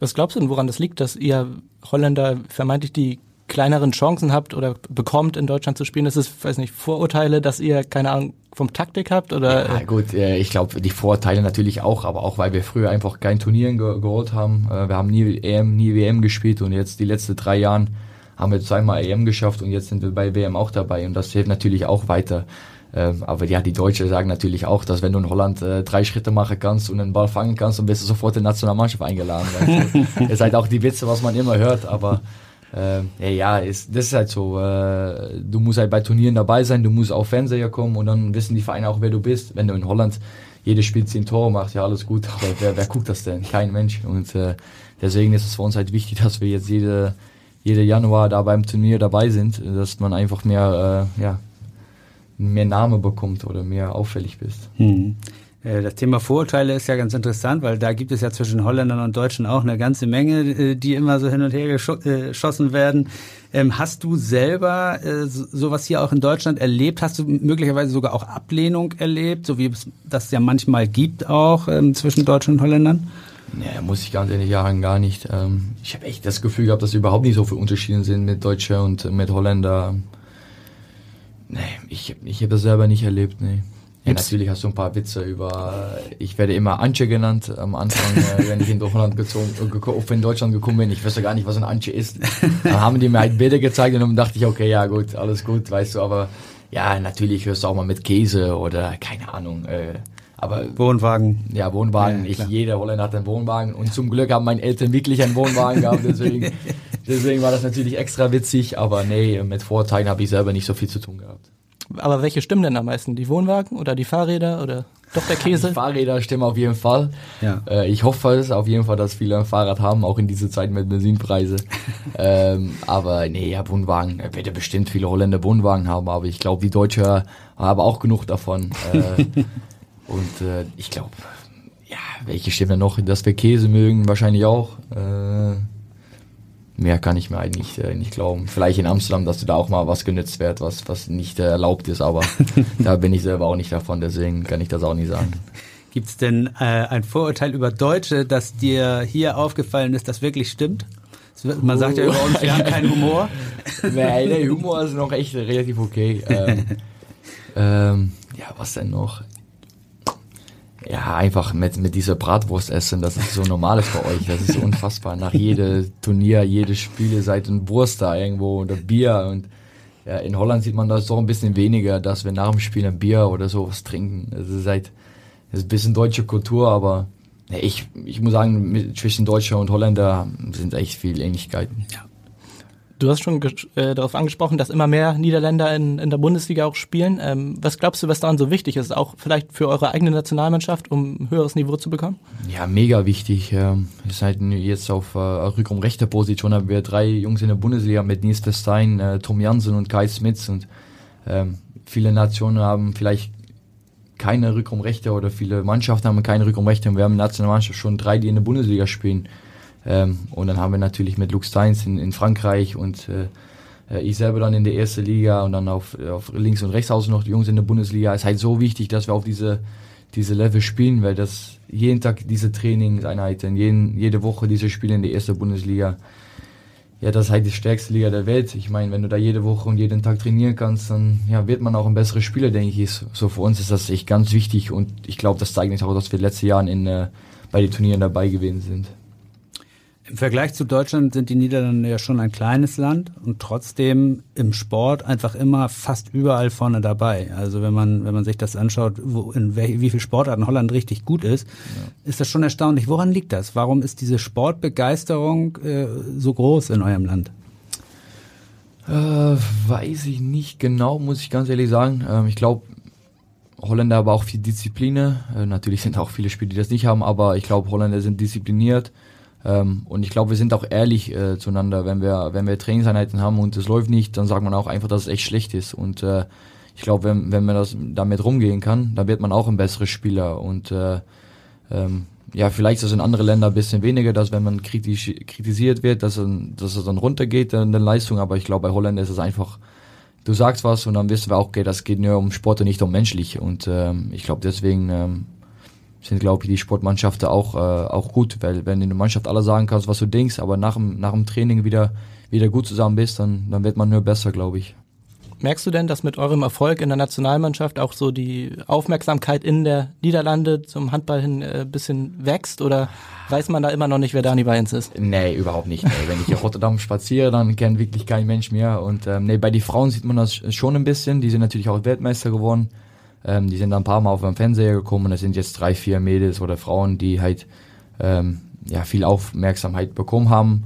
Was glaubst du denn, woran das liegt, dass ihr Holländer vermeintlich die kleineren Chancen habt oder bekommt, in Deutschland zu spielen? Ist es, weiß nicht, Vorurteile, dass ihr, keine Ahnung, vom Taktik habt? Oder? Ja, gut, ich glaube, die Vorteile natürlich auch, aber auch, weil wir früher einfach kein Turnieren ge geholt haben. Äh, wir haben nie EM, nie WM gespielt und jetzt die letzten drei Jahren haben wir zweimal EM geschafft und jetzt sind wir bei WM auch dabei und das hilft natürlich auch weiter. Ähm, aber ja, die Deutschen sagen natürlich auch, dass wenn du in Holland äh, drei Schritte machen kannst und einen Ball fangen kannst, dann bist du sofort in die Nationalmannschaft eingeladen. das ist halt auch die Witze, was man immer hört, aber äh, ja, ist, das ist halt so. Äh, du musst halt bei Turnieren dabei sein, du musst auf Fernseher kommen und dann wissen die Vereine auch, wer du bist. Wenn du in Holland jedes Spiel zehn Tore machst, ja, alles gut, aber wer, wer guckt das denn? Kein Mensch. Und äh, deswegen ist es für uns halt wichtig, dass wir jetzt jede, jede Januar da beim Turnier dabei sind, dass man einfach mehr, äh, ja, mehr Name bekommt oder mehr auffällig bist. Hm. Äh, das Thema Vorurteile ist ja ganz interessant, weil da gibt es ja zwischen Holländern und Deutschen auch eine ganze Menge, äh, die immer so hin und her äh, geschossen werden. Ähm, hast du selber sowas hier auch in Deutschland erlebt? Hast du möglicherweise sogar auch Ablehnung erlebt, so wie es das ja manchmal gibt auch ähm, zwischen Deutschen und Holländern? Nee, muss ich ganz ehrlich sagen, gar nicht. Ähm, ich habe echt das Gefühl gehabt, dass überhaupt nicht so viele Unterschiede sind mit Deutschen und mit Holländer. Nee, ich, ich habe das selber nicht erlebt, nee. Ja, natürlich hast du ein paar Witze über, ich werde immer Antje genannt am Anfang, äh, wenn ich in Deutschland gezogen, äh, in Deutschland gekommen bin. Ich wusste gar nicht, was ein Antje ist. Dann haben die mir halt Bilder gezeigt und dann dachte ich, okay, ja gut, alles gut, weißt du, aber ja, natürlich hörst du auch mal mit Käse oder keine Ahnung, äh, Aber Wohnwagen. Ja, Wohnwagen. Ja, ich, jeder Holländer hat einen Wohnwagen. Und zum Glück haben meine Eltern wirklich einen Wohnwagen gehabt. Deswegen, deswegen war das natürlich extra witzig. Aber nee, mit Vorteilen habe ich selber nicht so viel zu tun gehabt. Aber welche stimmen denn am meisten? Die Wohnwagen oder die Fahrräder oder doch der Käse? Die Fahrräder stimmen auf jeden Fall. Ja. Äh, ich hoffe es auf jeden Fall, dass viele ein Fahrrad haben, auch in dieser Zeit mit Benzinpreise. ähm, aber nee, ja, Wohnwagen, äh, werde bestimmt viele Holländer Wohnwagen haben, aber ich glaube, die Deutsche haben auch genug davon. Äh, und äh, ich glaube, ja, welche stimmen noch, dass wir Käse mögen, wahrscheinlich auch. Äh, mehr kann ich mir eigentlich äh, nicht glauben. Vielleicht in Amsterdam, dass du da auch mal was genützt wird, was, was nicht äh, erlaubt ist, aber da bin ich selber auch nicht davon, deswegen kann ich das auch nicht sagen. Gibt es denn äh, ein Vorurteil über Deutsche, das dir hier aufgefallen ist, das wirklich stimmt? Man sagt ja über uns, wir haben keinen Humor. Nee, der Humor ist noch echt relativ okay. Ähm, ähm, ja, was denn noch? Ja, einfach mit, mit dieser Bratwurst essen, das ist so normales bei euch. Das ist unfassbar. Nach jedem Turnier, jedes Spiel, ihr seid ein Wurst da irgendwo oder Bier und ja, in Holland sieht man das doch ein bisschen weniger, dass wir nach dem Spiel ein Bier oder sowas trinken. Es ist halt, das ist ein bisschen deutsche Kultur, aber ja, ich, ich muss sagen, zwischen Deutscher und Holländer sind echt viele Ähnlichkeiten. Du hast schon äh, darauf angesprochen, dass immer mehr Niederländer in, in der Bundesliga auch spielen. Ähm, was glaubst du, was daran so wichtig ist? Auch vielleicht für eure eigene Nationalmannschaft, um ein höheres Niveau zu bekommen? Ja, mega wichtig. Ähm, Wir sind jetzt auf äh, Rückraum rechter Position, haben wir drei Jungs in der Bundesliga mit Nils Verstein, äh, Tom Jansen und Kai Smits und ähm, viele Nationen haben vielleicht keine Rückraum rechter oder viele Mannschaften haben keine Rückraum rechter und wir haben in der Nationalmannschaft schon drei, die in der Bundesliga spielen. Ähm, und dann haben wir natürlich mit Luke Steins in, in Frankreich und äh, äh, ich selber dann in der ersten Liga und dann auf, auf links und rechts außen noch die Jungs in der Bundesliga. Es ist halt so wichtig, dass wir auf diese, diese Level spielen, weil das jeden Tag diese Trainingseinheiten, jeden, jede Woche diese Spiele in der ersten Bundesliga, ja, das ist halt die stärkste Liga der Welt. Ich meine, wenn du da jede Woche und jeden Tag trainieren kannst, dann ja, wird man auch ein besserer Spieler, denke ich. So für uns ist das echt ganz wichtig und ich glaube, das zeigt auch, dass wir letzte Jahren in, äh, bei den Turnieren dabei gewesen sind. Im Vergleich zu Deutschland sind die Niederlande ja schon ein kleines Land und trotzdem im Sport einfach immer fast überall vorne dabei. Also wenn man, wenn man sich das anschaut, wo, in wel, wie viel Sportarten Holland richtig gut ist, ist das schon erstaunlich. Woran liegt das? Warum ist diese Sportbegeisterung äh, so groß in eurem Land? Äh, weiß ich nicht genau, muss ich ganz ehrlich sagen. Ähm, ich glaube, Holländer haben auch viel Disziplin. Äh, natürlich sind auch viele Spieler, die das nicht haben, aber ich glaube, Holländer sind diszipliniert. Ähm, und ich glaube, wir sind auch ehrlich äh, zueinander. Wenn wir, wenn wir Trainingseinheiten haben und es läuft nicht, dann sagt man auch einfach, dass es echt schlecht ist. Und äh, ich glaube, wenn, wenn man das damit rumgehen kann, dann wird man auch ein besserer Spieler. Und äh, ähm, ja, vielleicht ist es in anderen Ländern ein bisschen weniger, dass wenn man kritisch, kritisiert wird, dass, dass es dann runtergeht in der Leistung. Aber ich glaube, bei Holländern ist es einfach, du sagst was und dann wissen wir auch, okay, das geht nur um Sport und nicht um menschlich. Und ähm, ich glaube, deswegen ähm, sind, glaube ich, die Sportmannschaften auch, äh, auch gut, weil wenn in der Mannschaft alle sagen kannst, was du denkst, aber nach dem, nach dem Training wieder, wieder gut zusammen bist, dann, dann wird man nur besser, glaube ich. Merkst du denn, dass mit eurem Erfolg in der Nationalmannschaft auch so die Aufmerksamkeit in der Niederlande zum Handball hin äh, ein bisschen wächst oder weiß man da immer noch nicht, wer Dani Beins ist? Nee, überhaupt nicht. Nee. Wenn ich in Rotterdam spaziere, dann kennt wirklich kein Mensch mehr. Und ähm, nee, bei den Frauen sieht man das schon ein bisschen. Die sind natürlich auch Weltmeister geworden. Ähm, die sind dann ein paar Mal auf dem Fernseher gekommen und es sind jetzt drei, vier Mädels oder Frauen, die halt ähm, ja, viel Aufmerksamkeit bekommen haben.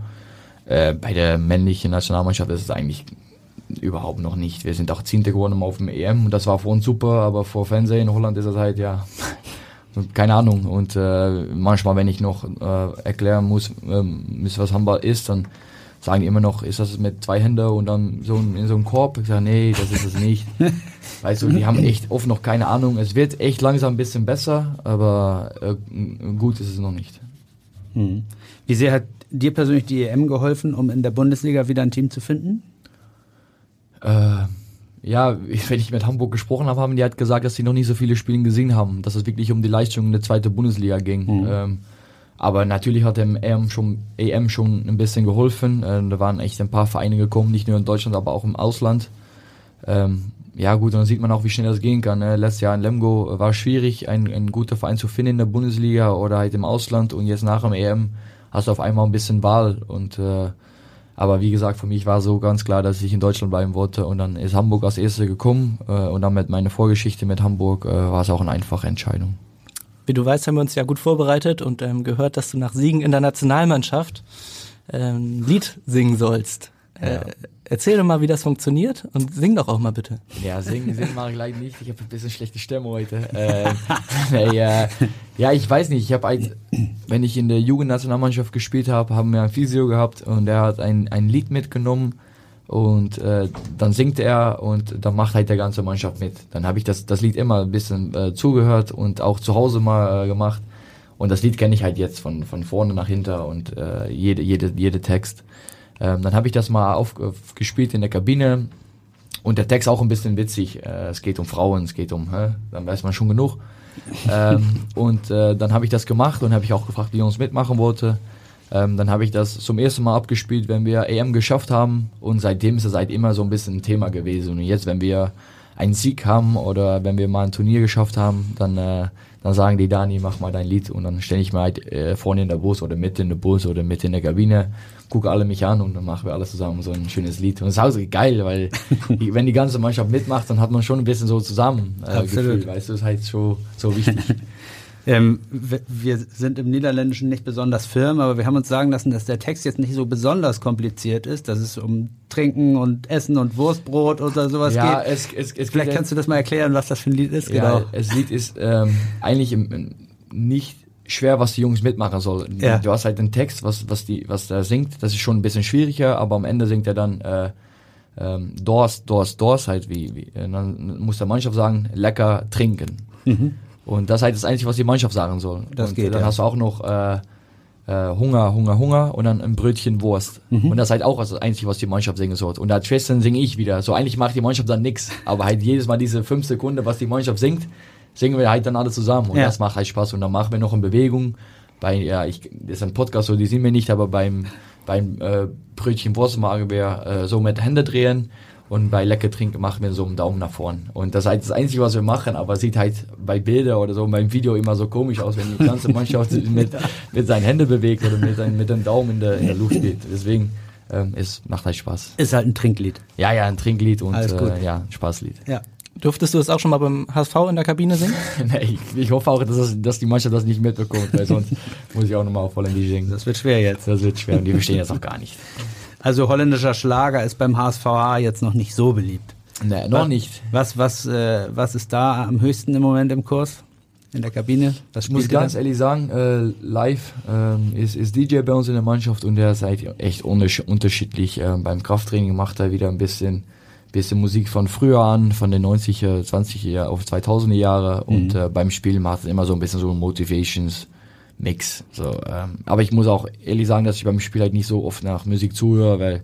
Äh, bei der männlichen Nationalmannschaft ist es eigentlich überhaupt noch nicht. Wir sind auch Zehnte geworden auf dem EM und das war für uns super, aber vor Fernsehen in Holland ist es halt, ja, keine Ahnung. Und äh, manchmal, wenn ich noch äh, erklären muss, muss, was Handball ist, dann sagen die immer noch, ist das mit zwei Händen und dann so in so einem Korb? Ich sage, nee, das ist es nicht. weißt du, die haben echt oft noch keine Ahnung. Es wird echt langsam ein bisschen besser, aber äh, gut ist es noch nicht. Hm. Wie sehr hat dir persönlich die EM geholfen, um in der Bundesliga wieder ein Team zu finden? Äh, ja, wenn ich mit Hamburg gesprochen habe, haben die halt gesagt, dass sie noch nicht so viele Spiele gesehen haben, dass es wirklich um die Leistung in der zweiten Bundesliga ging. Mhm. Ähm, aber natürlich hat dem EM schon, EM schon ein bisschen geholfen. Äh, da waren echt ein paar Vereine gekommen, nicht nur in Deutschland, aber auch im Ausland. Ähm, ja gut, dann sieht man auch, wie schnell das gehen kann. Ne? Letztes Jahr in Lemgo war schwierig, einen, guten Verein zu finden in der Bundesliga oder halt im Ausland. Und jetzt nach dem EM hast du auf einmal ein bisschen Wahl. Und äh, aber wie gesagt, für mich war so ganz klar, dass ich in Deutschland bleiben wollte. Und dann ist Hamburg als Erste gekommen. Äh, und dann mit meiner Vorgeschichte mit Hamburg äh, war es auch eine einfache Entscheidung. Wie du weißt, haben wir uns ja gut vorbereitet und ähm, gehört, dass du nach Siegen in der Nationalmannschaft ähm, Lied singen sollst. Äh, erzähl doch mal, wie das funktioniert und sing doch auch mal bitte. Ja, singen, singen mache ich leider nicht. Ich habe ein bisschen schlechte Stimme heute. Äh, nee, äh, ja, ich weiß nicht. Ich habe, ein, wenn ich in der Jugendnationalmannschaft gespielt habe, haben wir ein Physio gehabt und der hat ein, ein Lied mitgenommen und äh, dann singt er und dann macht halt der ganze Mannschaft mit. Dann habe ich das, das Lied immer ein bisschen äh, zugehört und auch zu Hause mal äh, gemacht. Und das Lied kenne ich halt jetzt von, von vorne nach hinter und äh, jede, jede, jede Text. Ähm, dann habe ich das mal aufgespielt in der Kabine und der Text auch ein bisschen witzig. Äh, es geht um Frauen, es geht um, hä? dann weiß man schon genug. ähm, und äh, dann habe ich das gemacht und habe ich auch gefragt, wie uns mitmachen wollte. Ähm, dann habe ich das zum ersten Mal abgespielt, wenn wir EM geschafft haben. Und seitdem ist es halt immer so ein bisschen ein Thema gewesen. Und jetzt, wenn wir einen Sieg haben oder wenn wir mal ein Turnier geschafft haben, dann, äh, dann sagen die Dani, mach mal dein Lied. Und dann stelle ich mir halt äh, vorne in der Bus oder mit in der Bus oder mit in der Kabine, gucke alle mich an und dann machen wir alle zusammen so ein schönes Lied. Und es ist auch geil, weil die, wenn die ganze Mannschaft mitmacht, dann hat man schon ein bisschen so zusammen äh, Gefühl, weißt du, das ist halt so, so wichtig. Ähm, wir sind im Niederländischen nicht besonders firm, aber wir haben uns sagen lassen, dass der Text jetzt nicht so besonders kompliziert ist, dass es um Trinken und Essen und Wurstbrot oder sowas ja, geht. Es, es, es Vielleicht kannst du das mal erklären, was das für ein Lied ist. Ja, genau. das Lied ist ähm, eigentlich im, im, nicht schwer, was die Jungs mitmachen sollen. Ja. Du hast halt den Text, was, was, die, was der singt, das ist schon ein bisschen schwieriger, aber am Ende singt er dann äh, ähm, Dorst, Dorst, Dorst, halt wie, wie dann muss der Mannschaft sagen, lecker trinken. Mhm. Und das ist halt das Einzige, was die Mannschaft sagen soll. Das und geht, dann ja. hast du auch noch äh, äh, Hunger, Hunger, Hunger und dann ein Brötchen Wurst. Mhm. Und das ist halt auch das Einzige, was die Mannschaft singen soll. Und als Schwestern singe ich wieder. So eigentlich macht die Mannschaft dann nichts. Aber halt jedes Mal diese fünf Sekunden, was die Mannschaft singt, singen wir halt dann alle zusammen. Und Ja. das macht halt Spaß. Und dann machen wir noch eine Bewegung. Bei, ja, ich, das ist ein Podcast, so die sehen wir nicht, aber beim, beim äh, Brötchen Wurst machen wir äh, so mit Hände drehen. Und bei Lecker trinken machen wir so einen Daumen nach vorn. Und das ist halt das Einzige, was wir machen, aber sieht halt bei Bildern oder so beim Video immer so komisch aus, wenn die ganze Mannschaft mit, mit seinen Händen bewegt oder mit, seinen, mit dem Daumen in der, in der Luft steht. Deswegen, ähm, es macht halt Spaß. Ist halt ein Trinklied. Ja, ja, ein Trinklied und äh, ja, ein Spaßlied. Ja. Durftest du das auch schon mal beim HSV in der Kabine singen? nee, ich, ich hoffe auch, dass, das, dass die Mannschaft das nicht mitbekommt, weil sonst muss ich auch nochmal auf Holländisch singen. Das wird schwer jetzt. Das wird schwer und die verstehen das auch gar nicht. Also holländischer Schlager ist beim HSVA jetzt noch nicht so beliebt. Nee, noch nicht. Was, was, äh, was ist da am höchsten im Moment im Kurs? In der Kabine? Was Ich muss ganz ehrlich sagen, äh, live ähm, ist, ist DJ bei uns in der Mannschaft und der ist halt echt untersch unterschiedlich. Ähm, beim Krafttraining macht er wieder ein bisschen, bisschen Musik von früher an, von den 90er, 20er auf 2000er Jahre und äh, beim Spielen macht er immer so ein bisschen so Motivations Mix. So, ähm, aber ich muss auch ehrlich sagen, dass ich beim Spiel halt nicht so oft nach Musik zuhöre, weil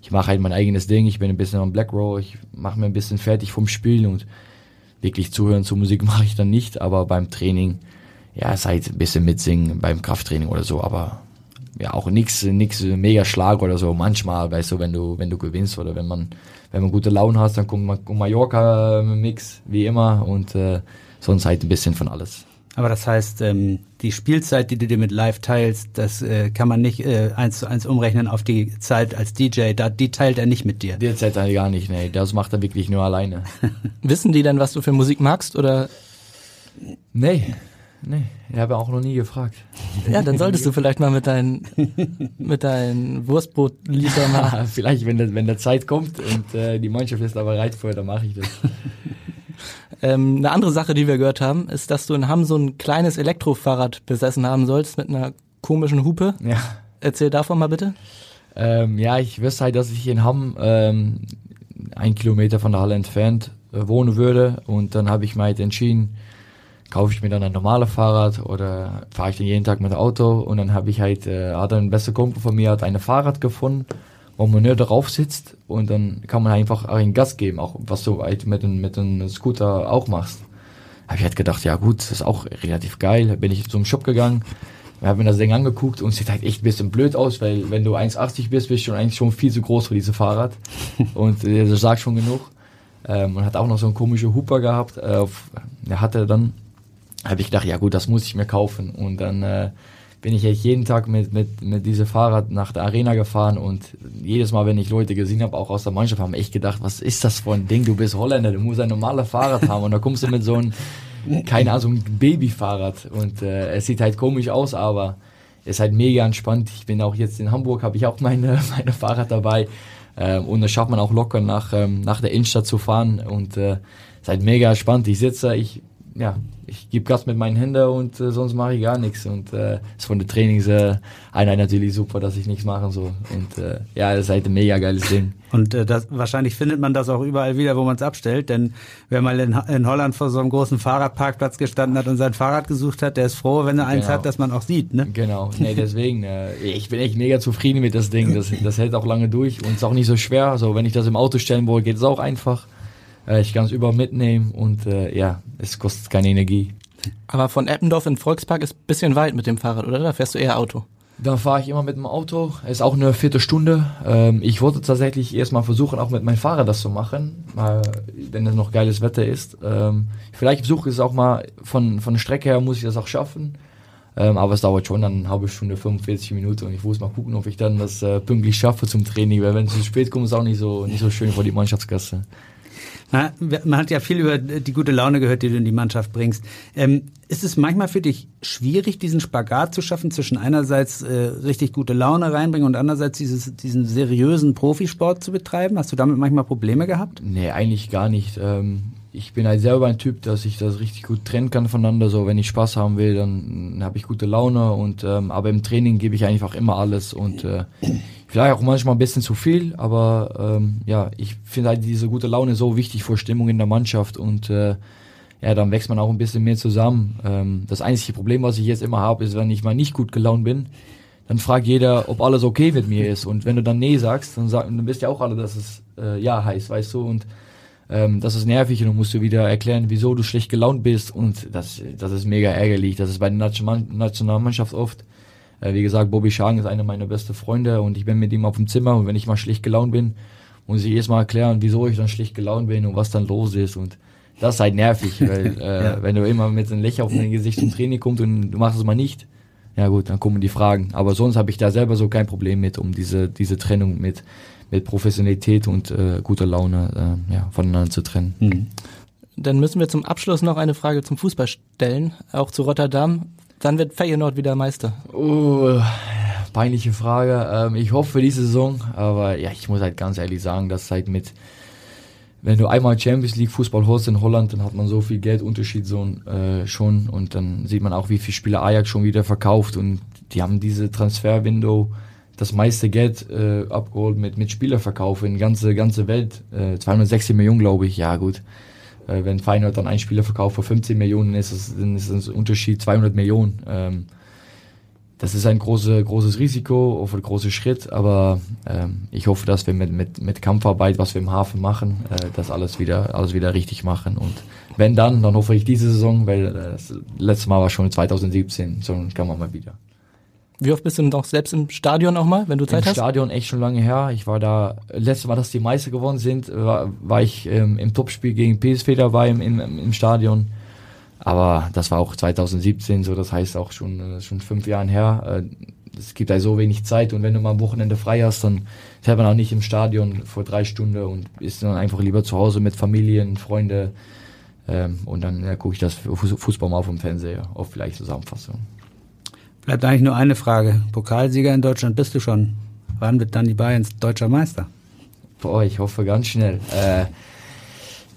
ich mache halt mein eigenes Ding. Ich bin ein bisschen am Black Row, ich mache mir ein bisschen fertig vom Spiel und wirklich zuhören zur Musik mache ich dann nicht, aber beim Training, ja, ist halt ein bisschen mitsingen beim Krafttraining oder so, aber ja, auch nix, nix mega Schlag oder so. Manchmal, weißt du, wenn du, wenn du gewinnst oder wenn man, wenn man gute Laune hast, dann kommt man Mallorca Mix, wie immer, und äh, sonst halt ein bisschen von alles. Aber das heißt, ähm, die Spielzeit, die du dir mit Live teilst, das äh, kann man nicht äh, eins zu eins umrechnen auf die Zeit als DJ. Da, die teilt er nicht mit dir. Derzeit halt gar nicht, nee, das macht er wirklich nur alleine. Wissen die denn, was du für Musik magst? Oder nee, nee, ich habe auch noch nie gefragt. ja, dann solltest du vielleicht mal mit deinen mit deinen Wurstbrotliedern mal. Vielleicht, wenn der, wenn der Zeit kommt und äh, die Mannschaft ist da bereit für, dann mache ich das. Ähm, eine andere Sache, die wir gehört haben, ist, dass du in Hamm so ein kleines Elektrofahrrad besessen haben sollst mit einer komischen Hupe. Ja. Erzähl davon mal bitte. Ähm, ja, ich wüsste halt, dass ich in Hamm ähm, ein Kilometer von der Halle entfernt äh, wohnen würde und dann habe ich mir halt entschieden, kaufe ich mir dann ein normales Fahrrad oder fahre ich dann jeden Tag mit dem Auto und dann habe ich halt, äh, hat ein bester Kumpel von mir hat ein Fahrrad gefunden, wo man nur drauf sitzt und dann kann man einfach auch einen Gas geben, auch was du halt mit einem mit Scooter auch machst. Habe ich halt gedacht, ja gut, das ist auch relativ geil. Bin ich zum Shop gegangen, habe mir das Ding angeguckt und es sieht halt echt ein bisschen blöd aus, weil wenn du 1,80 bist, bist du schon eigentlich schon viel zu groß für dieses Fahrrad. und äh, das sagt schon genug. Ähm, und hat auch noch so einen komischen Hooper gehabt. Äh, auf, der hatte dann, habe ich gedacht, ja gut, das muss ich mir kaufen. Und dann äh, bin ich echt jeden Tag mit, mit, mit diesem Fahrrad nach der Arena gefahren und jedes Mal, wenn ich Leute gesehen habe, auch aus der Mannschaft, haben echt gedacht, was ist das für ein Ding? Du bist Holländer, du musst ein normales Fahrrad haben und da kommst du mit so einem keine Ahnung, so Babyfahrrad. Und äh, es sieht halt komisch aus, aber ist halt mega entspannt. Ich bin auch jetzt in Hamburg, habe ich auch meine, meine Fahrrad dabei. Ähm, und das schafft man auch locker nach, ähm, nach der Innenstadt zu fahren. Und äh, ist halt mega entspannt. Ich sitze, ich ja, ich gebe Gas mit meinen Händen und äh, sonst mache ich gar nichts. Und äh, ist von der Trainingseinheit äh, natürlich super, dass ich nichts machen soll. Und äh, ja, das ist halt ein mega geiles Ding. Und äh, das, wahrscheinlich findet man das auch überall wieder, wo man es abstellt. Denn wer mal in, in Holland vor so einem großen Fahrradparkplatz gestanden hat und sein Fahrrad gesucht hat, der ist froh, wenn er eins Genau. hat, dass man auch sieht. Ne? Genau, nee, deswegen, äh, ich bin echt mega zufrieden mit das Ding. Das, das hält auch lange durch und ist auch nicht so schwer. Also wenn ich das im Auto stellen wollte, geht es auch einfach. Äh, ich kann es überall mitnehmen und äh, ja, es kostet keine Energie. Aber von Eppendorf in Volkspark ist ein bisschen weit mit dem Fahrrad, oder? Da fährst du eher Auto. Dann fahre ich immer mit dem Auto. Ist auch eine Viertelstunde. Ähm, ich wollte tatsächlich erstmal versuchen, auch mit meinem Fahrrad das zu machen, mal, wenn es noch geiles Wetter ist. Ähm, vielleicht versuche ich es auch mal von, von der Strecke her, muss ich das auch schaffen. Ähm, aber es dauert schon dann eine halbe Stunde, 45 Minuten und ich muss mal gucken, ob ich dann das äh, pünktlich schaffe zum Training, weil wenn es zu spät kommt, ist auch nicht so, nicht so schön für die Mannschaftskasse. Na, man hat ja viel über die gute Laune gehört, die du in die Mannschaft bringst. Ähm, ist es manchmal für dich schwierig, diesen Spagat zu schaffen zwischen einerseits äh, richtig gute Laune reinbringen und andererseits dieses, diesen seriösen Profisport zu betreiben? Hast du damit manchmal Probleme gehabt? Nee, eigentlich gar nicht. Ähm, ich bin halt selber ein Typ, dass ich das richtig gut trennen kann voneinander. So, wenn ich Spaß haben will, dann habe ich gute Laune und ähm, aber im Training gebe ich einfach immer alles und äh, vielleicht auch manchmal ein bisschen zu viel, aber ähm, ja, ich finde halt diese gute Laune so wichtig für Stimmung in der Mannschaft und äh, ja, dann wächst man auch ein bisschen mehr zusammen. Ähm, das einzige Problem, was ich jetzt immer habe, ist, wenn ich mal nicht gut gelaunt bin, dann fragt jeder, ob alles okay mit mir ist. Und wenn du dann Nee sagst, dann, sag, dann wisst ja auch alle, dass es äh, Ja heißt, weißt du. Und ähm, das ist nervig und dann musst du wieder erklären, wieso du schlecht gelaunt bist. Und das, das ist mega ärgerlich. Das ist bei der Nation- Nationalmannschaft oft. Äh, wie gesagt, Bobby Schagen ist einer meiner besten Freunde und ich bin mit ihm auf dem Zimmer und wenn ich mal schlecht gelaunt bin, muss ich erstmal erklären, wieso ich dann schlecht gelaunt bin und was dann los ist. Und das ist halt nervig, weil äh, Ja. wenn du immer mit einem Lächeln auf dein Gesicht zum Training kommst und du machst es mal nicht, ja gut, dann kommen die Fragen. Aber sonst habe ich da selber so kein Problem mit, um diese, diese Trennung mit, mit Professionalität und äh, guter Laune äh, ja, voneinander zu trennen. Dann müssen wir zum Abschluss noch eine Frage zum Fußball stellen, auch zu Rotterdam. Dann wird Feyenoord wieder Meister. Oh, peinliche Frage. Ähm, ich hoffe für diese Saison, aber ja, ich muss halt ganz ehrlich sagen, dass halt mit, wenn du einmal Champions League Fußball holst in Holland, dann hat man so viel Geldunterschied so, äh, schon und dann sieht man auch, wie viele Spieler Ajax schon wieder verkauft und die haben diese Transferwindow das meiste Geld äh, abgeholt mit, mit Spielerverkauf in ganze, ganze Welt. Äh, 260 Millionen, glaube ich. Ja, gut. Äh, wenn Feyenoord dann einen Spieler verkauft für 15 Millionen, ist es, dann ist das ein Unterschied 200 Millionen. Ähm, das ist ein große, großes Risiko, auch ein großer Schritt, aber ähm, ich hoffe, dass wir mit, mit, mit Kampfarbeit, was wir im Hafen machen, äh, das alles wieder, alles wieder richtig machen. Und wenn dann, dann hoffe ich diese Saison, weil äh, das letzte Mal war schon 2017, so kann man mal wieder. Wie oft bist du noch selbst im Stadion auch mal, wenn du Zeit Im hast? Stadion echt schon lange her. Ich war da, letztes Mal, dass die Meister gewonnen sind, war, war ich ähm, im Topspiel gegen PSV dabei im, im, im Stadion. Aber das war auch 2017, so das heißt auch schon, äh, schon fünf Jahren her. Äh, Es gibt halt so wenig Zeit und wenn du mal am Wochenende frei hast, dann fährt man auch nicht im Stadion vor drei Stunden und ist dann einfach lieber zu Hause mit Familien, Freunde. Ähm, und dann ja, gucke ich das Fuß- Fußball mal auf dem Fernseher, auch vielleicht Zusammenfassung. Bleibt eigentlich nur eine Frage. Pokalsieger in Deutschland bist du schon. Wann wird dann die Bayerns deutscher Meister? Boah, ich hoffe ganz schnell. Äh,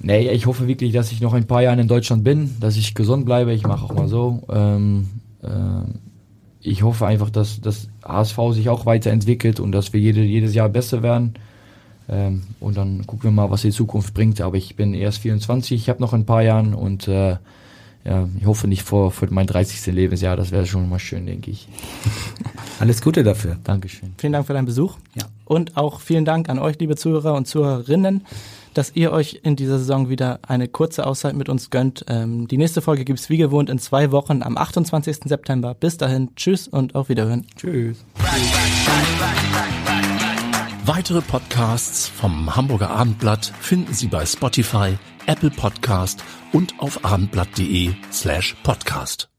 nee, ich hoffe wirklich, dass ich noch ein paar Jahre in Deutschland bin, dass ich gesund bleibe. Ich mache auch mal so. Ähm, ähm, ich hoffe einfach, dass das HSV sich auch weiterentwickelt und dass wir jede, jedes Jahr besser werden. Ähm, und dann gucken wir mal, was die Zukunft bringt. Aber ich bin erst 24, ich habe noch ein paar Jahre und äh, ja, ich hoffe nicht vor, vor mein 30. Lebensjahr. Das wäre schon mal schön, denke ich. Alles Gute dafür. Dankeschön. Vielen Dank für deinen Besuch. Ja. Und auch vielen Dank an euch, liebe Zuhörer und Zuhörerinnen, dass ihr euch in dieser Saison wieder eine kurze Auszeit mit uns gönnt. Ähm, die nächste Folge gibt's wie gewohnt in zwei Wochen am 28. September. Bis dahin, tschüss und auf Wiederhören. Tschüss. Weitere Podcasts vom Hamburger Abendblatt finden Sie bei Spotify, Apple Podcast und auf abendblatt.de slash podcast.